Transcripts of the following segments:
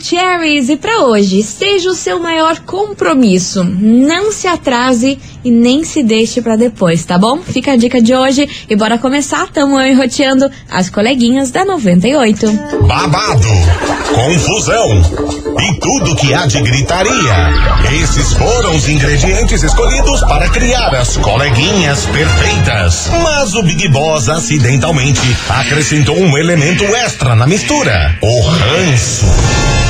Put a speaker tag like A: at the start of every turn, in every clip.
A: Maravicheries e para hoje, seja o seu maior compromisso. Não se atrase e nem se deixe para depois, tá bom? Fica a dica de hoje e bora começar. Tamo enroteando as coleguinhas da 98.
B: Babado, confusão e tudo que há de gritaria. Esses foram os ingredientes escolhidos para criar as coleguinhas perfeitas. Mas o Big Boss acidentalmente acrescentou um elemento extra na mistura: o ranço.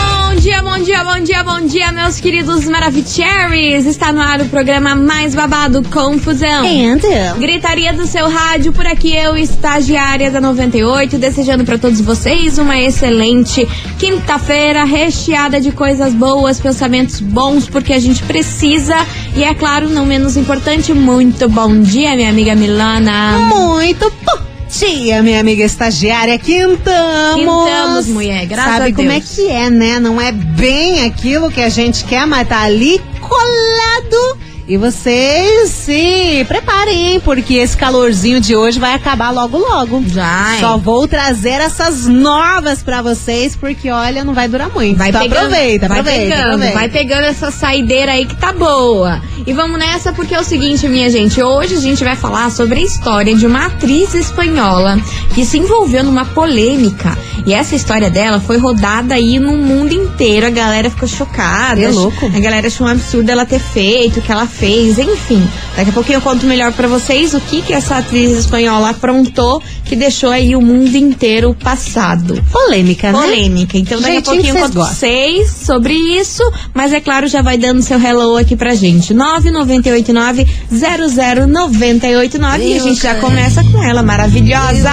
A: dia, bom dia, bom dia, bom dia, meus queridos Maravicheries. Está no ar o programa mais babado Confusão.
C: And?
A: Gritaria do seu rádio, por aqui eu, estagiária da 98, desejando para todos vocês uma excelente quinta-feira recheada de coisas boas, pensamentos bons, porque a gente precisa. E é claro, não menos importante, muito bom dia, minha amiga Milana.
C: Muito bom dia, minha amiga estagiária. Quintamos.
A: Quintamos, mulher, graças
C: Sabe
A: a Deus.
C: como é que é, né? Não é bem aquilo que a gente quer, mas tá ali colado. E vocês se preparem, hein? Porque esse calorzinho de hoje vai acabar logo logo.
A: Já,
C: Só
A: hein?
C: vou trazer essas novas pra vocês, porque olha, não vai durar muito.
A: Vai
C: então
A: pegando,
C: aproveita,
A: vai
C: aproveita,
A: pegando,
C: aproveita.
A: vai pegando essa saideira aí que tá boa. E vamos nessa porque é o seguinte, minha gente, hoje a gente vai falar sobre a história de uma atriz espanhola que se envolveu numa polêmica. E essa história dela foi rodada aí no mundo inteiro. A galera ficou chocada.
C: É louco.
A: A galera achou um absurdo ela ter feito o que ela fez, enfim. Daqui a pouquinho eu conto melhor pra vocês o que que essa atriz espanhola aprontou que deixou aí o mundo inteiro passado
C: Polêmica, né?
A: polêmica. Então daqui a
C: Jeitinho
A: pouquinho
C: que
A: eu conto
C: gostam.
A: vocês sobre isso, mas é claro, já vai dando seu hello aqui pra gente. 998900989 e a gente já começa com ela, maravilhosa.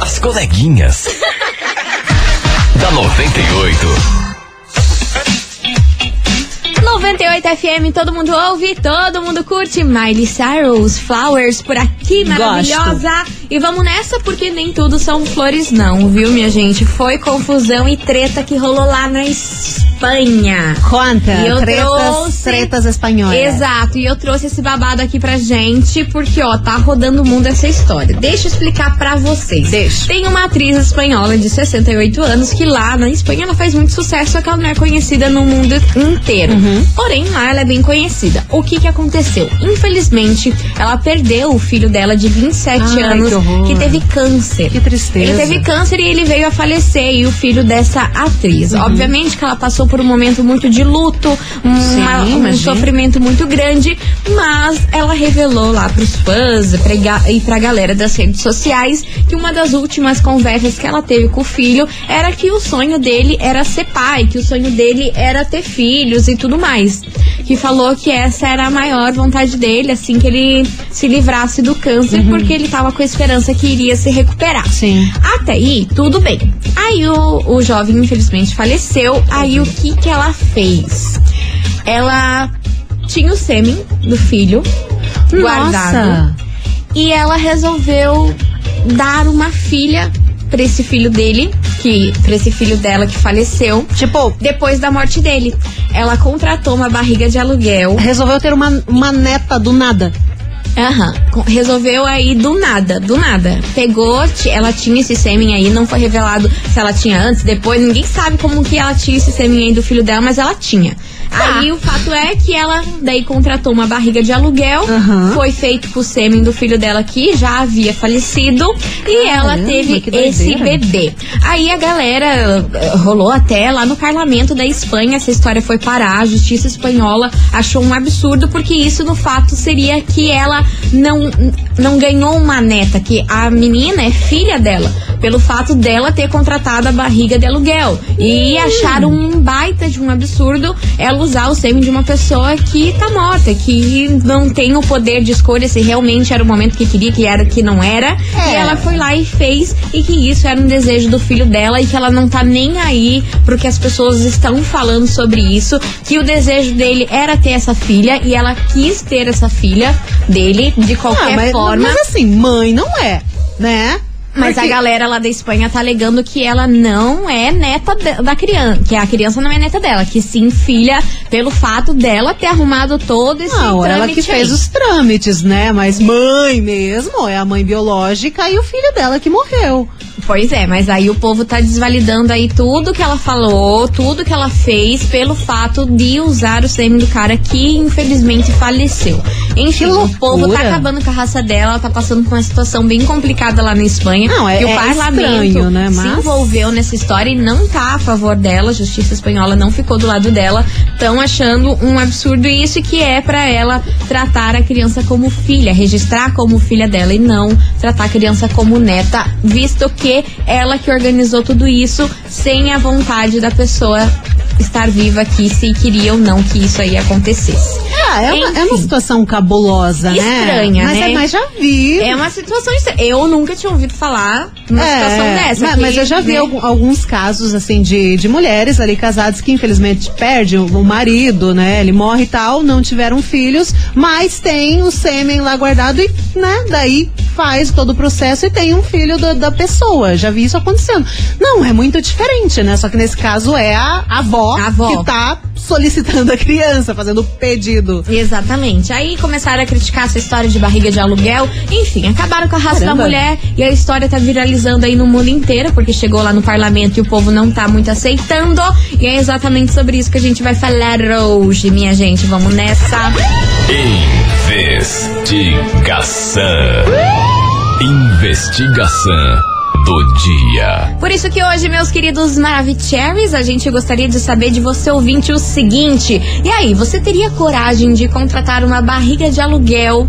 D: As coleguinhas. Da 98.
A: 98 FM, todo mundo ouve, todo mundo curte. Miley Cyrus, Flowers por aqui, maravilhosa. E vamos nessa porque nem tudo são flores não, viu, minha gente? Foi confusão e treta que rolou lá na Espanha.
C: Conta,
A: E eu
C: tretas,
A: trouxe-
C: tretas espanholas.
A: Exato, e eu trouxe esse babado aqui pra gente, porque, ó, tá rodando o mundo essa história. Deixa eu explicar pra vocês.
C: Deixa.
A: Tem uma atriz espanhola de 68 anos que lá na Espanha ela faz muito sucesso, só que ela não é conhecida no mundo inteiro.
C: Uhum.
A: Porém, lá ela é bem conhecida. O que que aconteceu? Infelizmente, ela perdeu o filho dela de 27
C: Ai,
A: anos,
C: que horror.
A: teve câncer.
C: Que tristeza.
A: Ele teve câncer e ele veio a falecer, e o filho dessa atriz.
C: Uhum.
A: Obviamente que ela passou por um momento muito de luto, uma- um sofrimento muito grande, mas ela revelou lá pros fãs pra e pra galera das redes sociais que uma das últimas conversas que ela teve com o filho era que o sonho dele era ser pai, que o sonho dele era ter filhos e tudo mais. Que falou que essa era a maior vontade dele, assim que ele se livrasse do câncer, porque ele tava com a esperança que iria se recuperar.
C: Uhum. Sim.
A: Até aí, tudo bem. Aí o, o jovem, infelizmente, faleceu. Aí o que que ela fez? Ela tinha o sêmen do filho guardado.
C: Nossa.
A: E ela resolveu dar uma filha pra esse filho dele, que pra esse filho dela que faleceu,
C: Tipo,
A: depois da morte dele. Ela contratou uma barriga de aluguel.
C: resolveu ter uma, uma neta do nada.
A: Aham. Com- Resolveu aí do nada, do nada. Pegou, ela tinha esse sêmen aí, não foi revelado se ela tinha antes, depois, ninguém sabe como que ela tinha esse sêmen aí do filho dela, mas ela tinha.
C: Tá.
A: Aí o fato é que ela daí contratou uma barriga de aluguel,
C: Aham.
A: foi feito com o sêmen do filho dela que já havia falecido e ela teve esse bebê. Aí a galera eh, rolou até lá no parlamento da Espanha, essa história foi parar, a justiça espanhola achou um absurdo porque isso no fato seria que ela não não ganhou uma neta, que a menina é filha dela, pelo fato dela ter contratado a barriga de aluguel. E acharam um baita de um absurdo ela usar o sêmen de uma pessoa que tá morta, que não tem o poder de escolha se realmente era o momento que queria, que era que não era.
C: É.
A: E ela foi lá e fez, e que isso era um desejo do filho dela e que ela não tá nem aí pro que as pessoas estão falando sobre isso, que o desejo dele era ter essa filha e ela quis ter essa filha dele de qualquer
C: Ah, mas,
A: forma.
C: mas assim, mãe não é, né?
A: Mas
C: Porque-
A: a galera lá da Espanha tá alegando que ela não é neta de- da criança, que a criança não é neta dela, que sim filha pelo fato dela ter arrumado todo esse
C: Não, ela que fez
A: aí.
C: os trâmites, né? Mas mãe mesmo, é a mãe biológica e o filho dela que morreu.
A: Pois é, mas aí o povo tá desvalidando aí tudo que ela falou, tudo que ela fez pelo fato de usar o sêmen do cara que infelizmente faleceu. Enfim, o povo tá acabando com a raça dela, ela tá passando por uma situação bem complicada lá na Espanha.
C: Não, é-
A: que o
C: é
A: parlamento
C: estranho, né,
A: se
C: mas-
A: envolveu nessa história e não tá a favor dela, a justiça espanhola não ficou do lado dela. Estão achando um absurdo isso e que é pra ela tratar a criança como filha, registrar como filha dela e não tratar a criança como neta, visto que ela que organizou tudo isso sem a vontade da pessoa estar viva aqui, se queria ou não que isso aí acontecesse.
C: Ah, é uma, é uma situação cabulosa, né?
A: Estranha,
C: mas,
A: né?
C: É, mas já vi.
A: É uma situação estranha. Eu nunca tinha ouvido falar numa situação dessa.
C: mas,
A: que,
C: mas eu já vi
A: né,
C: alguns casos, assim, de, de mulheres ali casadas que infelizmente perdem o, o marido, né? Ele morre e tal, não tiveram filhos, mas tem o sêmen lá guardado e, né, daí faz todo o processo e tem um filho da, da pessoa. Já vi isso acontecendo. Não, é muito diferente, né? Só que nesse caso é a avó,
A: A avó.
C: que tá solicitando a criança, fazendo o pedido.
A: Exatamente. Aí começaram a criticar essa história de barriga de aluguel. Enfim, acabaram com a raça
C: Caramba.
A: da mulher e a história tá viralizando aí no mundo inteiro, porque chegou lá no parlamento e o povo não tá muito aceitando. E é exatamente sobre isso que a gente vai falar hoje, minha gente. Vamos nessa.
D: Investigação. Investigação do dia.
A: Por isso que hoje, meus queridos Maravicheries, a gente gostaria de saber de você ouvinte o seguinte. E aí, você teria coragem de contratar uma barriga de aluguel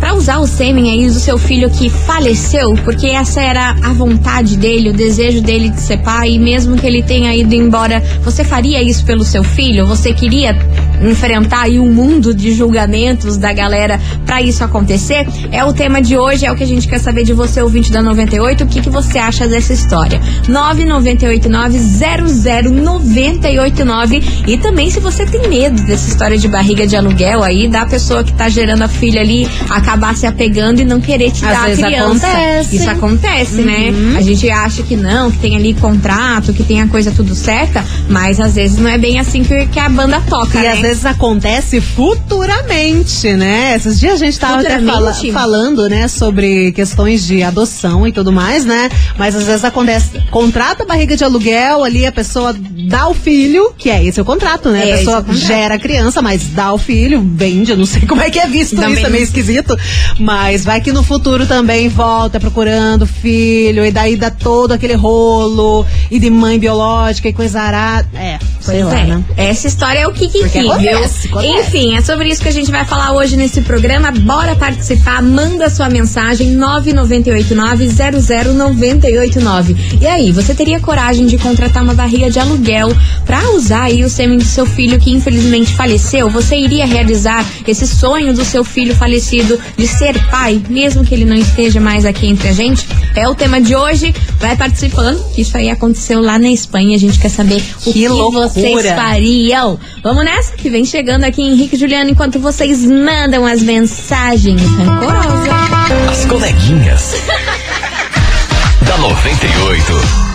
A: pra usar o sêmen aí do seu filho que faleceu? Porque essa era a vontade dele, o desejo dele de ser pai, e mesmo que ele tenha ido embora, você faria isso pelo seu filho? Você queria enfrentar aí um mundo de julgamentos da galera pra isso acontecer? É o tema de hoje, é o que a gente quer saber de você, ouvinte da 98. O que, que você acha dessa história? 998900989 e também se você tem medo dessa história de barriga de aluguel aí, da pessoa que tá gerando a filha ali acabar se apegando e não querer te
C: Às
A: dar a
C: vezes
A: criança.
C: acontece.
A: Isso acontece, né?
C: Uhum.
A: A gente acha que não, que tem ali contrato, que tem a coisa tudo certa, mas às vezes não é bem assim que, que a banda toca,
C: E
A: né?
C: Vezes acontece futuramente, né? Esses dias a gente tava até fala- falando, né, sobre questões de adoção e tudo mais, né? Mas às vezes acontece, contrata a barriga de aluguel, ali a pessoa dá o filho, que é esse o contrato, né?
A: É,
C: a
A: é
C: pessoa
A: contrato.
C: gera a criança, mas dá o filho, vende, eu não sei como é que é visto
A: Também
C: isso, é meio esquisito. Mas vai que no futuro também volta procurando filho, e daí dá todo aquele rolo, e de mãe biológica e coisa arada. É, sei
A: Pois
C: lá,
A: é.
C: né?
A: Essa história é o
C: acontece, acontece.
A: Enfim, é sobre isso que a gente vai falar hoje nesse programa. Bora participar, manda sua mensagem 998900989. E aí, você teria coragem de contratar uma barriga de aluguel pra usar aí o sêmen do seu filho que infelizmente faleceu? Você iria realizar esse sonho do seu filho falecido de ser pai, mesmo que ele não esteja mais aqui entre a gente? É o tema de hoje. Vai participando, que isso aí aconteceu lá na Espanha. A gente quer saber o
C: Que
A: que vocês fariam. Vamos nessa que vem chegando aqui Henrique e Juliano enquanto vocês mandam as mensagens rancorosas.
D: As coleguinhas. da 98.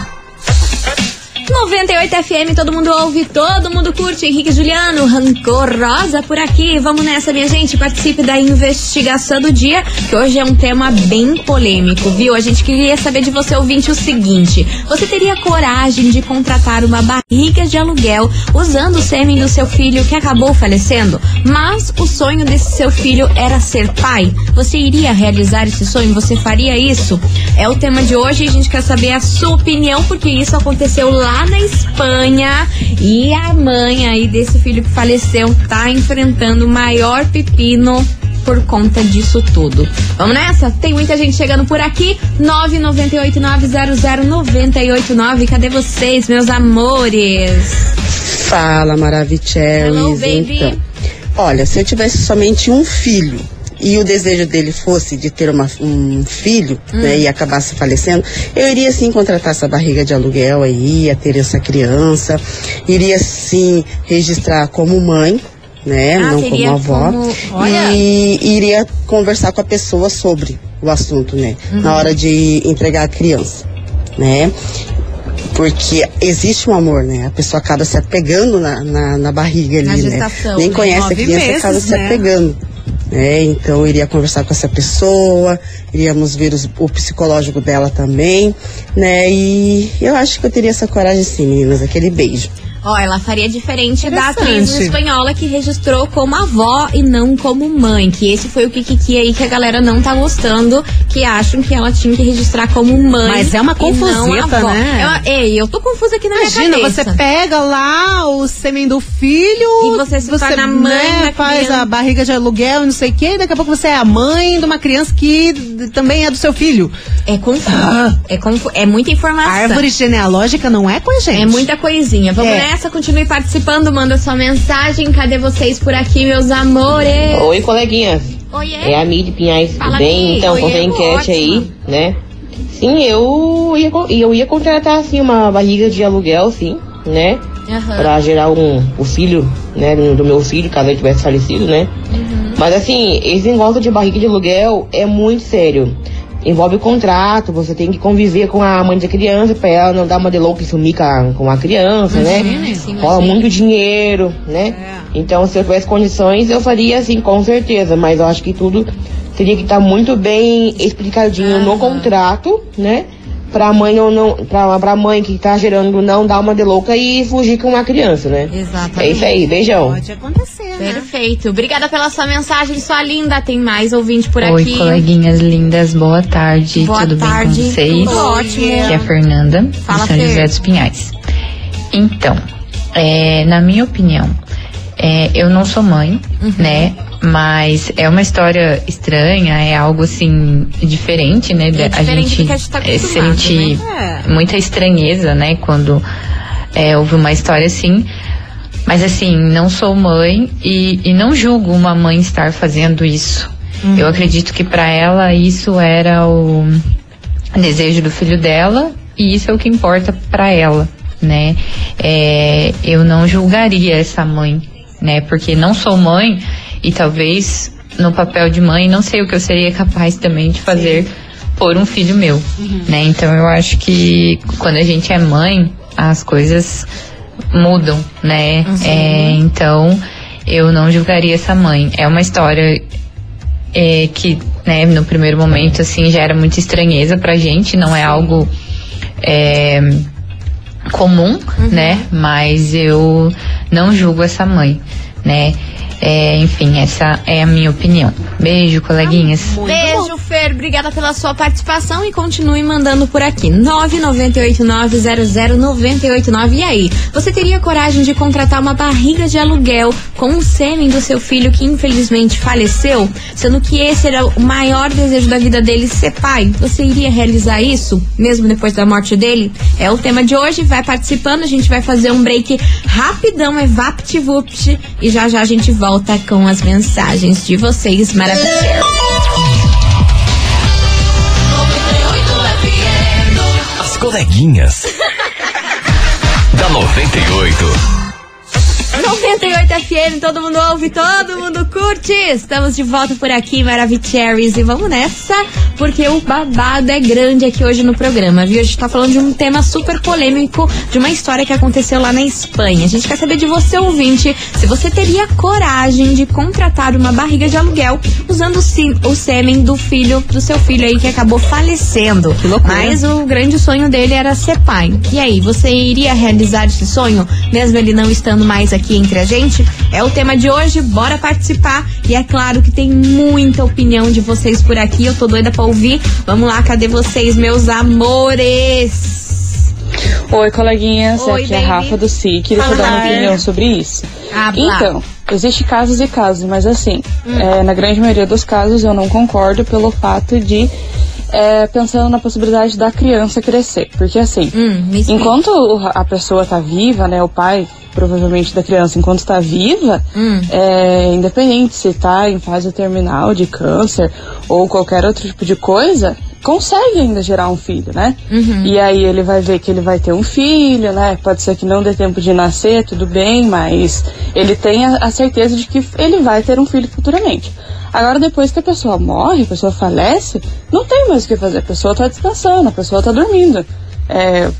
A: 98 FM, todo mundo ouve, todo mundo curte. Henrique Juliano, rancorosa por aqui. Vamos nessa, minha gente. Participe da investigação do dia, que hoje é um tema bem polêmico, viu? A gente queria saber de você, ouvinte, o seguinte: você teria coragem de contratar uma barriga de aluguel usando o sêmen do seu filho que acabou falecendo? Mas o sonho desse seu filho era ser pai. Você iria realizar esse sonho? Você faria isso? É o tema de hoje e a gente quer saber a sua opinião, porque isso aconteceu lá na Espanha e a mãe aí desse filho que faleceu tá enfrentando o maior pepino por conta disso tudo. Vamos nessa? Tem muita gente chegando por aqui. 998900989. Cadê vocês, meus amores?
E: Fala, Maravicheries.
A: Hello, baby.
E: Então, olha, se eu tivesse somente um filho e o desejo dele fosse de ter uma- um filho
A: Hum.
E: né, e acabasse falecendo, eu iria sim contratar essa barriga de aluguel aí, ia ter essa criança, iria sim registrar como mãe. Né,
A: Ah,
E: não como avó.
A: como- olha.
E: E iria conversar com a pessoa sobre. o assunto, né? Na hora de entregar a criança, né? Porque existe um amor, né? A pessoa acaba se apegando na, na, na barriga ali,
A: Na
E: né?
A: gestação,
E: Nem
A: né?
E: conhece
C: Nove
E: a criança e acaba
C: meses,
E: se
C: né?
E: apegando. Né? Então eu iria conversar com essa pessoa, iríamos ver os- o psicológico dela também, né? E eu acho que eu teria essa coragem sim, meninas, aquele beijo.
A: Ó, ela faria diferente da atriz espanhola que registrou como avó e não como mãe. Que esse foi o Kikiki aí que a galera não tá gostando, que acham que ela tinha que registrar como mãe.
C: Mas é uma confuseta,
A: avó.
C: né?
A: Eu, ei, eu tô confusa aqui na
C: Imagina,
A: minha
C: você
A: cabeça.
C: pega lá o sêmen do filho
A: E você se torna mãe
C: né, faz
A: criança.
C: a barriga de aluguel e não sei o quê, e daqui a pouco você é a mãe de uma criança que também é do seu filho.
A: É confuso. É, confu é muita informação.
C: A árvore genealógica não é com a gente.
A: É muita coisinha. Vamos
C: É.
A: nessa, continue participando, manda sua mensagem. Cadê vocês por aqui, meus amores?
F: Oi, coleguinhas.
A: Oiê.
F: É a Mid Pinhais, tudo
A: Fala,
F: bem?
A: Mi.
F: Então,
A: Oi,
F: fazer a enquete aí, né? Sim, eu ia, eu ia contratar, assim, uma barriga de aluguel, sim, né?
A: Aham.
F: Pra gerar um, o filho, né, do, do meu filho, caso ele tivesse falecido, né?
A: Uhum.
F: Mas, assim, esse negócio de barriga de aluguel é muito sério. Envolve contrato, você tem que conviver com a mãe da criança pra ela não dar uma de louca e sumir com a, com a criança, né?
A: sim,
F: Rola
A: imagina.
F: muito dinheiro, né? Então, se eu tivesse condições, eu faria assim, com certeza. Mas eu acho que tudo teria que estar muito bem explicadinho no contrato, né? Pra mãe não, não pra, pra mãe que tá gerando não dar uma de louca e fugir com uma criança, né?
A: Exatamente.
F: É isso aí, beijão.
C: Pode acontecer, né?
A: Perfeito. Obrigada pela sua mensagem, sua linda. Tem mais ouvinte por
G: Oi,
A: aqui.
G: coleguinhas lindas, boa tarde,
A: Boa
G: tudo
A: tarde,
G: bem com vocês?
A: tudo ótimo.
G: Aqui é a Fernanda,
A: Fala,
G: de São
A: Fer.
G: José dos Pinhais. Então, é, na minha opinião, é, eu não sou mãe,
A: Uhum.
G: né? Mas é uma história estranha, é algo assim diferente, né?
A: É diferente do que a gente tá
G: sente
C: né?
G: muita estranheza, né? Quando é, houve uma história assim. Mas assim, não sou mãe e, e não julgo uma mãe estar fazendo isso.
A: Uhum.
G: Eu acredito que para ela isso era o desejo do filho dela e isso é o que importa para ela, né? É, eu não julgaria essa mãe, né? Porque não sou mãe e talvez no papel de mãe não sei o que eu seria capaz também de fazer por um filho meu, né? Então eu acho que quando a gente é mãe as coisas mudam, né? É, então eu não julgaria essa mãe. É uma história é, que, né, no primeiro momento, assim, gera muita estranheza pra gente, não é algo é, comum, né? Mas eu não julgo essa mãe, né? É, enfim, essa é a minha opinião. Beijo, coleguinhas.
A: Beijo, Fer. Obrigada pela sua participação e continue mandando por aqui. 998900989. E aí, você teria coragem de contratar uma barriga de aluguel com o sêmen do seu filho que infelizmente faleceu? Sendo que esse era o maior desejo da vida dele ser pai. Você iria realizar isso, mesmo depois da morte dele? É o tema de hoje. Vai participando, a gente vai fazer um break rapidão, é VaptVupt. E já já a gente volta com as mensagens de vocês maravilhosas.
D: As coleguinhas. da 98.
A: 98 FM, todo mundo ouve, todo mundo curte. Estamos de volta por aqui, Maravicheries, e vamos nessa, porque o babado é grande aqui hoje no programa, viu? A gente tá falando de um tema super polêmico, de uma história que aconteceu lá na Espanha. A gente quer saber de você, ouvinte, se você teria coragem de contratar uma barriga de aluguel usando o sim- o sêmen do filho, do seu filho aí que acabou falecendo.
C: Que loucura.
A: Mas o grande sonho dele era ser pai. E aí, você iria realizar esse sonho, mesmo ele não estando mais aqui entre a gente? É o tema de hoje, bora participar. E é claro que tem muita opinião de vocês por aqui, eu tô doida pra ouvir. Vamos lá, cadê vocês, meus amores?
H: Oi, coleguinhas.
A: Oi,
H: Aqui é
A: baby.
H: a Rafa do SIC. Queria
A: Fala,
H: dar uma opinião sobre isso.
A: Ah.
H: Então, existe casos e casos, mas assim,
A: Hum.
H: é, na grande maioria dos casos eu não concordo pelo fato de é, pensando na possibilidade da criança crescer. Porque assim,
A: Hum,
H: enquanto a pessoa tá viva, né, o pai provavelmente da criança, enquanto está viva,
A: Hum.
H: é, independente se tá em fase terminal de câncer ou qualquer outro tipo de coisa, consegue ainda gerar um filho, né? E aí ele vai ver que ele vai ter um filho, né? Pode ser que não dê tempo de nascer, tudo bem, mas ele tem a, a certeza de que ele vai ter um filho futuramente. Agora, depois que a pessoa morre, a pessoa falece, não tem mais o que fazer. A pessoa tá descansando, a pessoa tá dormindo. É,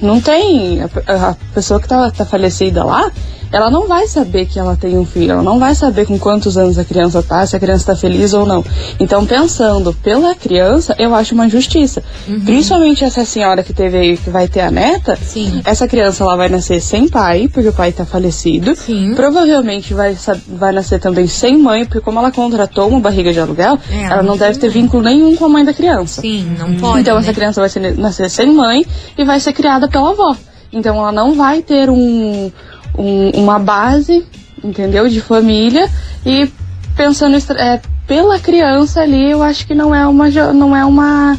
H: não tem. A, a pessoa que tá, tá falecida lá, ela não vai saber que ela tem um filho, ela não vai saber com quantos anos a criança tá, se a criança tá feliz ou não. Então, pensando pela criança, eu acho uma injustiça. Principalmente essa senhora que teve aí, que vai ter a neta,
A: Sim.
H: essa criança ela vai nascer sem pai, porque o pai tá falecido.
A: Sim.
H: Provavelmente vai, vai nascer também sem mãe, porque como ela contratou uma barriga de aluguel,
A: É,
H: ela não
A: não
H: deve ter vínculo nenhum com a mãe da criança.
A: Sim, não pode.
H: Então
A: né?
H: essa criança vai ser- nascer sem mãe e vai ser criada pela avó. Então ela não vai ter um, um- uma base, entendeu, de família e pensando é, pela criança ali, eu acho que não é uma não é uma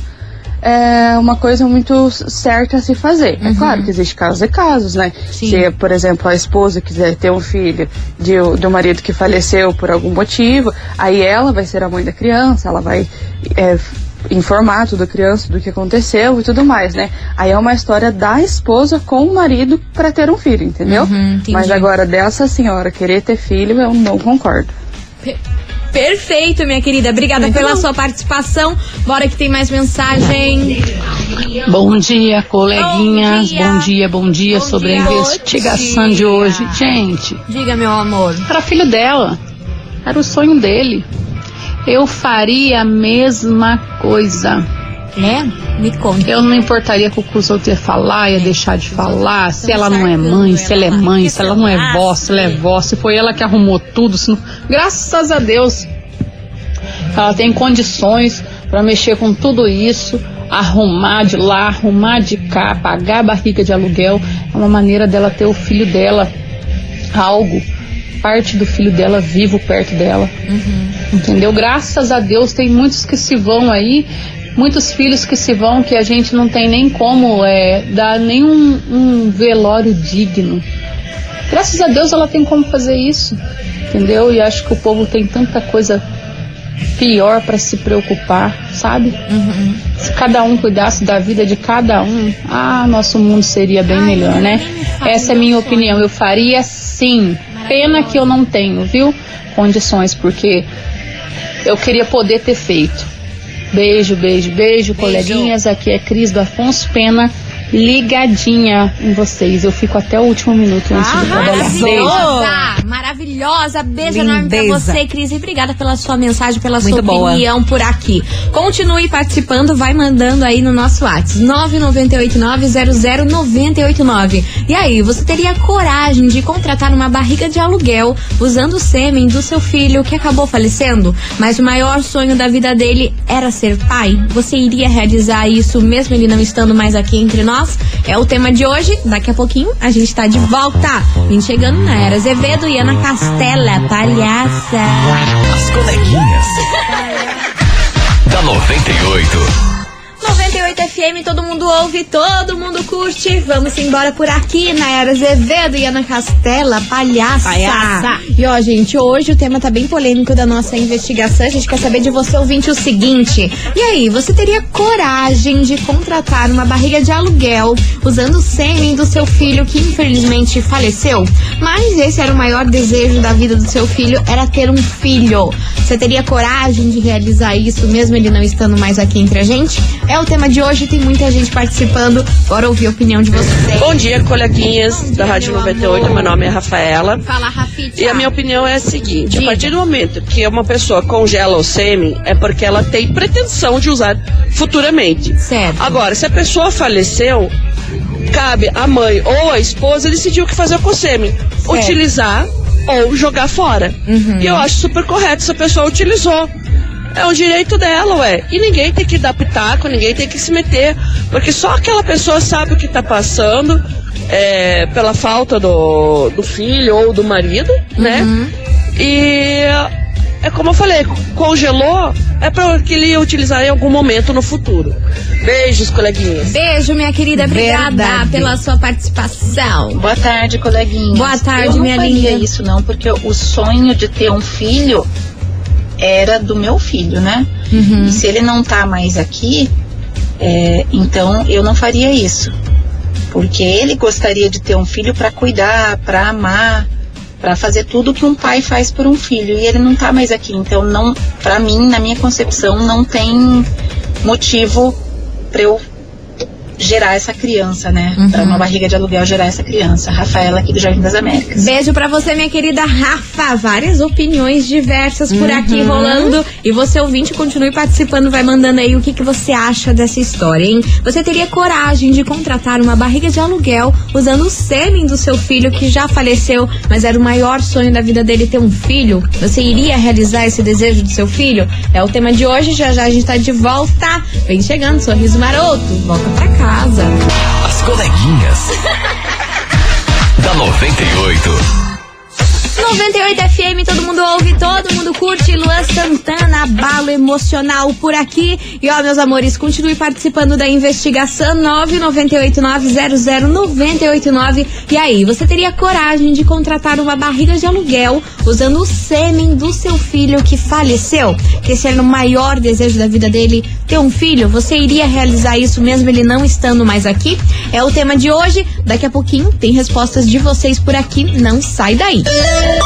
H: é uma coisa muito certa a se fazer. É claro que existe casos e casos, né?
A: Uhum. Sim.
H: Se, por exemplo, a esposa quiser ter um filho de, do marido que faleceu por algum motivo, aí ela vai ser a mãe da criança, ela vai é, informar tudo a criança do que aconteceu e tudo mais, né? Aí é uma história da esposa com o marido para ter um filho, entendeu?
A: Uhum.
H: Mas agora dessa senhora querer ter filho, eu não concordo.
A: Perfeito, minha querida. Obrigada pela sua participação. Bora que tem mais mensagem.
I: Bom dia, coleguinhas.
A: Bom dia.
I: Bom dia, bom dia,
A: Bom
I: sobre
A: dia.
I: a investigação
A: Bom
I: de
A: dia.
I: hoje. Gente,
A: Diga, meu amor.
I: era filho dela. Era o sonho dele. Eu faria a mesma coisa.
A: É? Me conta.
I: Eu não me importaria com o que os outros iam falar, ia deixar de falar, se ela não é mãe, se ela é mãe, se ela não é vó, se ela é vó, se foi ela que arrumou tudo. Não... Graças a Deus, ela tem condições para mexer com tudo isso, arrumar de lá, arrumar de cá, pagar a barriga de aluguel. É uma maneira dela ter o filho dela, algo, parte do filho dela vivo perto dela. Entendeu? Graças a Deus tem muitos que se vão aí, muitos filhos que se vão que a gente não tem nem como é, dar nenhum um velório digno. Graças a Deus ela tem como fazer isso, entendeu? E acho que o povo tem tanta coisa pior para se preocupar, sabe? Se cada um cuidasse da vida de cada um, ah, nosso mundo seria bem melhor, né? Essa é a minha opinião. Eu faria sim. Pena que eu não tenho, viu? Condições, porque eu queria poder ter feito. Beijo, beijo, beijo, coleguinhas. Aqui é Cris do Afonso Pena, ligadinha em vocês. Eu fico até o último minuto antes de trabalhar. Beijo.
A: Maravilhosa, maravilhosa. Beijo enorme pra
C: Lindeza.
A: você, Cris. E obrigada pela sua mensagem, pela
C: Muito
A: sua
C: boa.
A: opinião por aqui. Continue participando, vai mandando aí no nosso WhatsApp. 998900989. E aí, você teria coragem de contratar uma barriga de aluguel usando o sêmen do seu filho que acabou falecendo? Mas o maior sonho da vida dele era ser pai? Você iria realizar isso mesmo ele não estando mais aqui entre nós? É o tema de hoje. Daqui a pouquinho a gente tá de volta. Vem chegando na Era Azevedo e Ana Castela, palhaça.
D: As coleguinhas. da 98.
A: 98 FM, todo mundo ouve, todo mundo curte. Vamos embora por aqui na Era Azevedo e Ana Castela, palhaça.
C: Palhaça.
A: E ó, gente, hoje o tema tá bem polêmico da nossa investigação. A gente quer saber de você, ouvinte, o seguinte. E aí, você teria coragem de contratar uma barriga de aluguel usando o sêmen do seu filho que infelizmente faleceu? Mas esse era o maior desejo da vida do seu filho, era ter um filho. Você teria coragem de realizar isso, mesmo ele não estando mais aqui entre a gente? É o tema de hoje, tem muita gente participando. Bora ouvir a opinião de vocês.
J: Bom dia, coleguinhas da Rádio 98. Meu nome é Rafaela.
A: Fala, Rafita.
J: E a minha opinião é a seguinte:
A: Diga.
J: a partir do momento que uma pessoa congela o sêmen, é porque ela tem pretensão de usar futuramente.
A: Certo.
J: Agora, se a pessoa faleceu, cabe a mãe ou a esposa decidir o que fazer com o sêmen: utilizar ou jogar fora.
A: Uhum.
J: E eu acho super correto se a pessoa utilizou. É um direito dela, ué. E ninguém tem que dar pitaco, ninguém tem que se meter. Porque só aquela pessoa sabe o que tá passando é, pela falta do, do filho ou do marido, né? E é como eu falei, congelou, é para que ele ia utilizar em algum momento no futuro. Beijos, coleguinhas.
A: Beijo, minha querida. Obrigada
C: Verdade.
A: pela sua participação.
K: Boa tarde, coleguinha.
A: Boa tarde,
K: eu não
A: minha
K: faria
A: linda.
K: isso não, porque o sonho de ter um filho era do meu filho, né?
A: Uhum.
K: E se ele não tá mais aqui, é, então eu não faria isso. Porque ele gostaria de ter um filho para cuidar, para amar, para fazer tudo que um pai faz por um filho. E ele não tá mais aqui. Então, não, para mim, na minha concepção, não tem motivo para eu gerar essa criança, né?
A: Uhum.
K: Pra uma barriga de aluguel gerar essa criança. Rafaela aqui do Jardim das Américas.
A: Beijo pra você, minha querida Rafa. Várias opiniões diversas por aqui rolando. E você, ouvinte, continue participando, vai mandando aí o que, que você acha dessa história, hein? Você teria coragem de contratar uma barriga de aluguel usando o sêmen do seu filho que já faleceu, mas era o maior sonho da vida dele ter um filho? Você iria realizar esse desejo do seu filho? É o tema de hoje, já já a gente tá de volta. Vem chegando, sorriso maroto. Volta pra casa.
D: As coleguinhas. da 98.
A: 98 FM, todo mundo ouve, todo mundo curte. Luan Santana, abalo emocional por aqui. E ó, meus amores, continue participando da investigação 998900989. E aí, você teria coragem de contratar uma barriga de aluguel usando o sêmen do seu filho que faleceu? Que esse era o maior desejo da vida dele, ter um filho? Você iria realizar isso mesmo ele não estando mais aqui? É o tema de hoje. Daqui a pouquinho tem respostas de vocês por aqui. Não sai daí.
D: As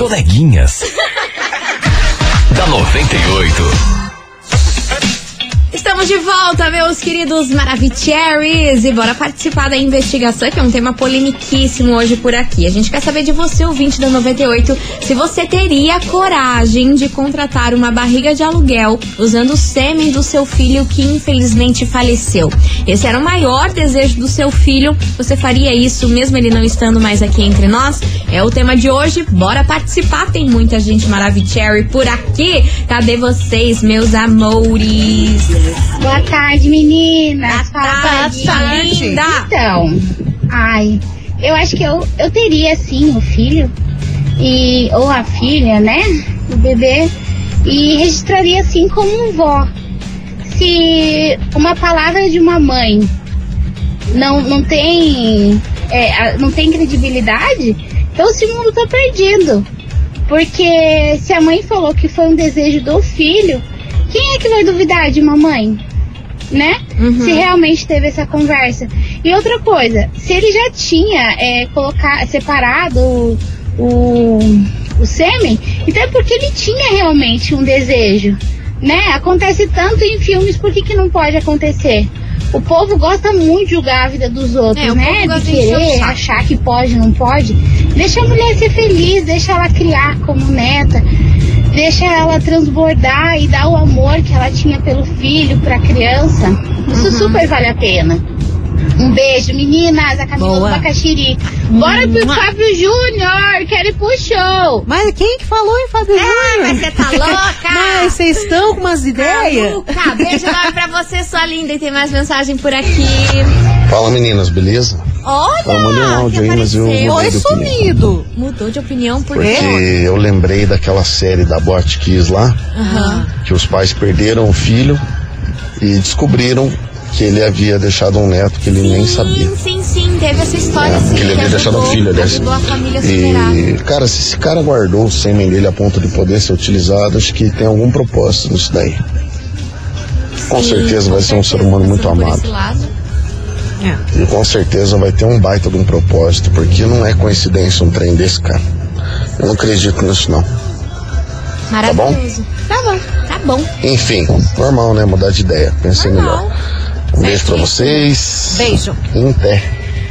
D: coleguinhas. da 98.
A: Estamos de volta, meus queridos Maravicheries. E bora participar da investigação, que é um tema polemiquíssimo hoje por aqui. A gente quer saber de você, ouvinte da 98, se você teria coragem de contratar uma barriga de aluguel usando o sêmen do seu filho que infelizmente faleceu. Esse era o maior desejo do seu filho. Você faria isso mesmo ele não estando mais aqui entre nós? É o tema de hoje. Bora participar. Tem muita gente Maravicherry por aqui. Cadê vocês, meus amores?
L: Boa tarde, meninas. Fala,
A: tarde,
L: Tadinha.
A: linda.
L: Então, ai, eu acho que eu, eu teria sim o filho e ou a filha, né, o bebê e registraria assim como um vó. Se uma palavra de uma mãe não não tem é, não tem credibilidade, então esse mundo tá perdido. Porque se a mãe falou que foi um desejo do filho, quem é que vai duvidar de uma mãe? Né? Se realmente teve essa conversa. E outra coisa, se ele já tinha é, colocar, separado o, o, o sêmen, então é porque ele tinha realmente um desejo. Né? Acontece tanto em filmes, por que, que não pode acontecer? O povo gosta muito de julgar a vida dos outros,
A: É,
L: né? De querer achar que pode, não pode. Deixa a mulher ser feliz, deixa ela criar como neta, deixa ela transbordar e dar o amor que ela tinha pelo filho, pra criança. Isso
A: Uhum.
L: super vale a pena. Um beijo, meninas, a Camila
C: Boa.
L: do Bacaxiri. Bora pro Fábio Júnior, quero ir pro show.
C: Mas quem que falou em Fábio Júnior?
A: mas você tá louca?
C: Mas vocês estão com umas ideias?
A: Luca, beijo enorme pra você, sua linda. E tem mais mensagem por aqui.
M: Fala meninas, beleza?
A: Olha!
M: Eu mandei um áudio aí, mas eu opinião.
C: Sumido.
A: Mudou de opinião por
M: Porque
A: quê?
M: eu lembrei daquela série da Bot Kiss lá,
A: Aham.
M: que os pais perderam o filho e descobriram que ele havia deixado um neto que ele nem sabia.
A: Sim, sim, sim. Teve essa história, sim.
M: que ele havia deixado um filho, aliás. E, cara, se esse cara guardou o sêmen dele a ponto de poder ser utilizado, acho que tem algum propósito nisso daí. Com
A: Sim,
M: certeza vai ser um ser humano muito amado.
A: Lado.
M: E com certeza vai ter um baita de um propósito, porque não é coincidência um trem desse, cara. Eu não acredito nisso, não.
A: Maravilhoso. Tá bom. Tá bom.
M: Enfim, normal, né? Mudar de ideia. Pensei
A: Normal.
M: melhor. Um beijo pra vocês.
A: Beijo.
M: Em pé.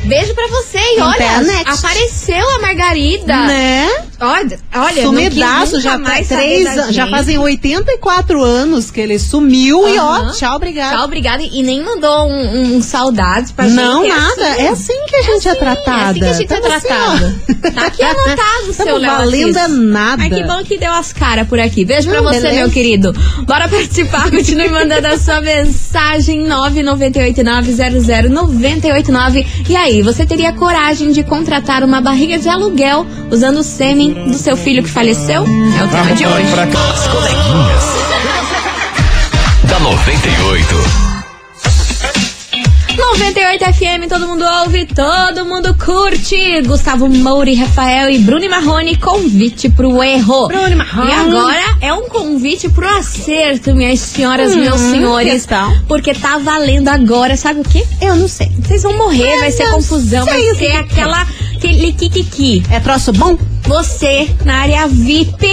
A: Beijo pra você. E olha, apareceu a Margarida.
C: Né?
A: Olha, olha
C: Sumidaço,
A: não
C: já,
A: saber
C: três, já fazem 84 anos que ele sumiu e ó, tchau, obrigado.
A: Tchau, obrigada. E nem mandou um, um saudades pra gente.
C: Não,
A: É
C: nada. É assim que a gente é, tratada.
A: É assim que a gente é
C: assim,
A: tratada.
C: ó.
A: Tá aqui anotado o seu Léo
C: valendo nada.
A: Ai, que bom que deu as caras por aqui. Beijo pra
C: Hum,
A: você,
C: beleza.
A: meu querido. Bora participar. Continue mandando a sua mensagem 998900989. E aí, você teria coragem de contratar uma barriga de aluguel usando o sêmen do seu filho que faleceu? É o tema de hoje.
D: As coleguinhas. da 98.
A: 98 FM, todo mundo ouve, todo mundo curte. Gustavo Moura, Rafael e Bruno Marrone, convite pro erro.
C: Bruno Marrone.
A: E agora é um convite pro acerto, minhas senhoras,
C: Hum,
A: meus senhores. Porque tá valendo agora, sabe o quê?
C: Eu não sei.
A: Vocês vão morrer,
C: Eu
A: vai ser confusão, vai ser
C: que
A: aquela. Aquele kikiki.
C: É troço bom?
A: Você na área VIP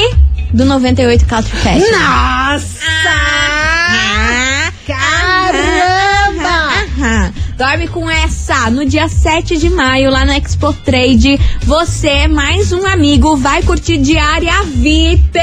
A: do 98 Culture Fest.
C: Nossa!
A: Ah,
C: Caramba!
A: Aham. Dorme com essa. No dia 7 de maio, lá no Expo Trade, você, mais um amigo, vai curtir diária VIP.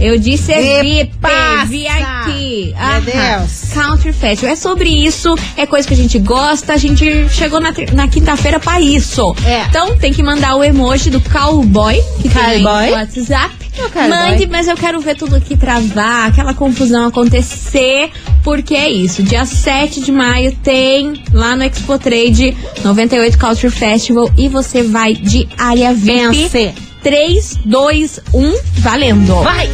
A: Eu disse
C: E
A: VIP,
C: passa.
A: VIP.
C: Meu Deus.
A: Country Festival. É sobre isso, é coisa que a gente gosta. A gente chegou na, na quinta-feira pra isso.
C: É.
A: Então tem que mandar o emoji do cowboy, que tem aí
C: Cowboy.
A: no WhatsApp.
C: É o cowboy.
A: Mande, mas eu quero ver tudo aqui travar, aquela confusão acontecer, porque é isso. Dia 7 de maio tem lá no Expo Trade 98 Culture Festival e você vai de área VIP.
C: Vence.
A: 3, 2, 1, valendo.
C: Vai!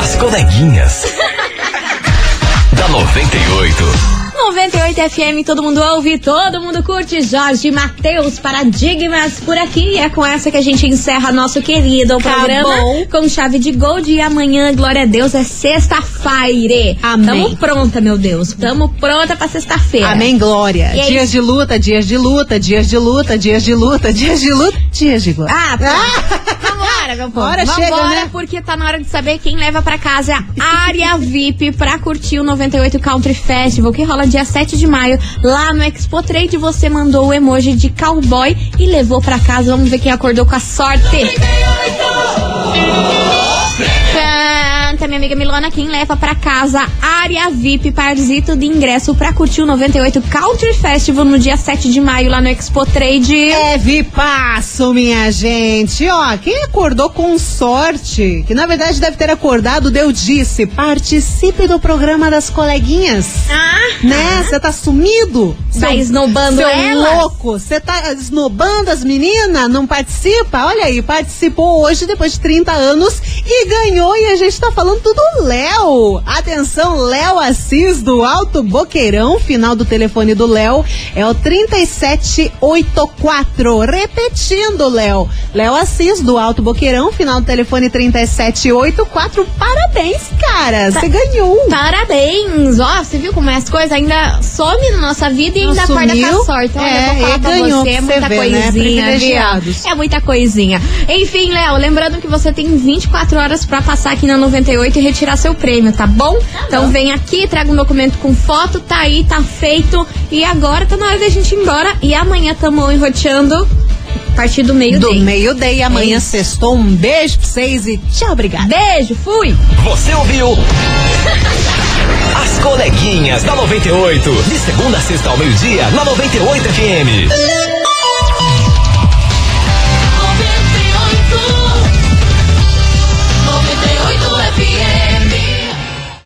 D: As coleguinhas. da 98.
A: 98 FM, todo mundo ouve, todo mundo curte. Jorge Matheus, Paradigmas por aqui. E é com essa que a gente encerra nosso querido programa
C: bom.
A: com chave de gold. E amanhã, glória a Deus, é sexta-feira.
C: Amém.
A: Tamo pronta, meu Deus. Tamo pronta pra sexta-feira.
C: Amém, glória.
A: E é
C: dias
A: isso.
C: de luta, dias de luta, dias de luta, dias de luta, dias de luta, dias de glória.
A: Ah, pô. Vambora, meu povo.
C: Bora,
A: Vambora,
C: chega, né?
A: porque tá na hora de saber quem leva pra casa a área VIP pra curtir o 98 Country Festival, que rola dia 7 de maio, lá no Expo Trade. Você mandou o emoji de cowboy e levou pra casa. Vamos ver quem acordou com a sorte. Canta, minha amiga Milona, quem leva pra casa área VIP, parzito de ingresso pra curtir o 98 Country Festival no dia 7 de maio, lá no Expo Trade.
C: É vipasso, minha gente. Ó, quem acordou com sorte, que na verdade deve ter acordado, deu disse, participe do programa das coleguinhas.
A: Ah,
C: Né? Você tá sumido?
A: Tá esnobando
C: seu
A: elas?
C: louco. Você tá esnobando as meninas? Não participa? Olha aí, participou hoje depois de 30 anos e ganhou. E a gente tá falando do Léo. Atenção, Léo Assis do Alto Boqueirão. Final do telefone do Léo é o 3784. Repetindo, Léo. Léo Assis do Alto Boqueirão. Final do telefone 3784. Parabéns, cara. Você ganhou.
A: Parabéns! Ó, você viu como é as coisas? Ainda some na nossa vida e
C: Não
A: ainda acorda com a sorte. Olha,
C: É,
A: eu vou falar
C: e
A: pra
C: ganhou,
A: você, é
C: pra
A: muita
C: ver, né?
A: coisinha. Viu? É muita coisinha. Enfim, Léo, lembrando que você tem 24 horas pra passar aqui na 98 e retirar seu prêmio, tá bom? então vem aqui, traga um documento com foto, tá aí, tá feito. E agora tá na hora da gente ir embora. E amanhã tamo enroteando a partir do meio
C: Do
A: dia.
C: meio-dia, amanhã
A: É
C: sextou. Um beijo pra vocês e tchau, obrigada.
A: Beijo, fui!
D: Você ouviu? As coleguinhas da 98. De segunda a sexta ao meio-dia, na 98 FM.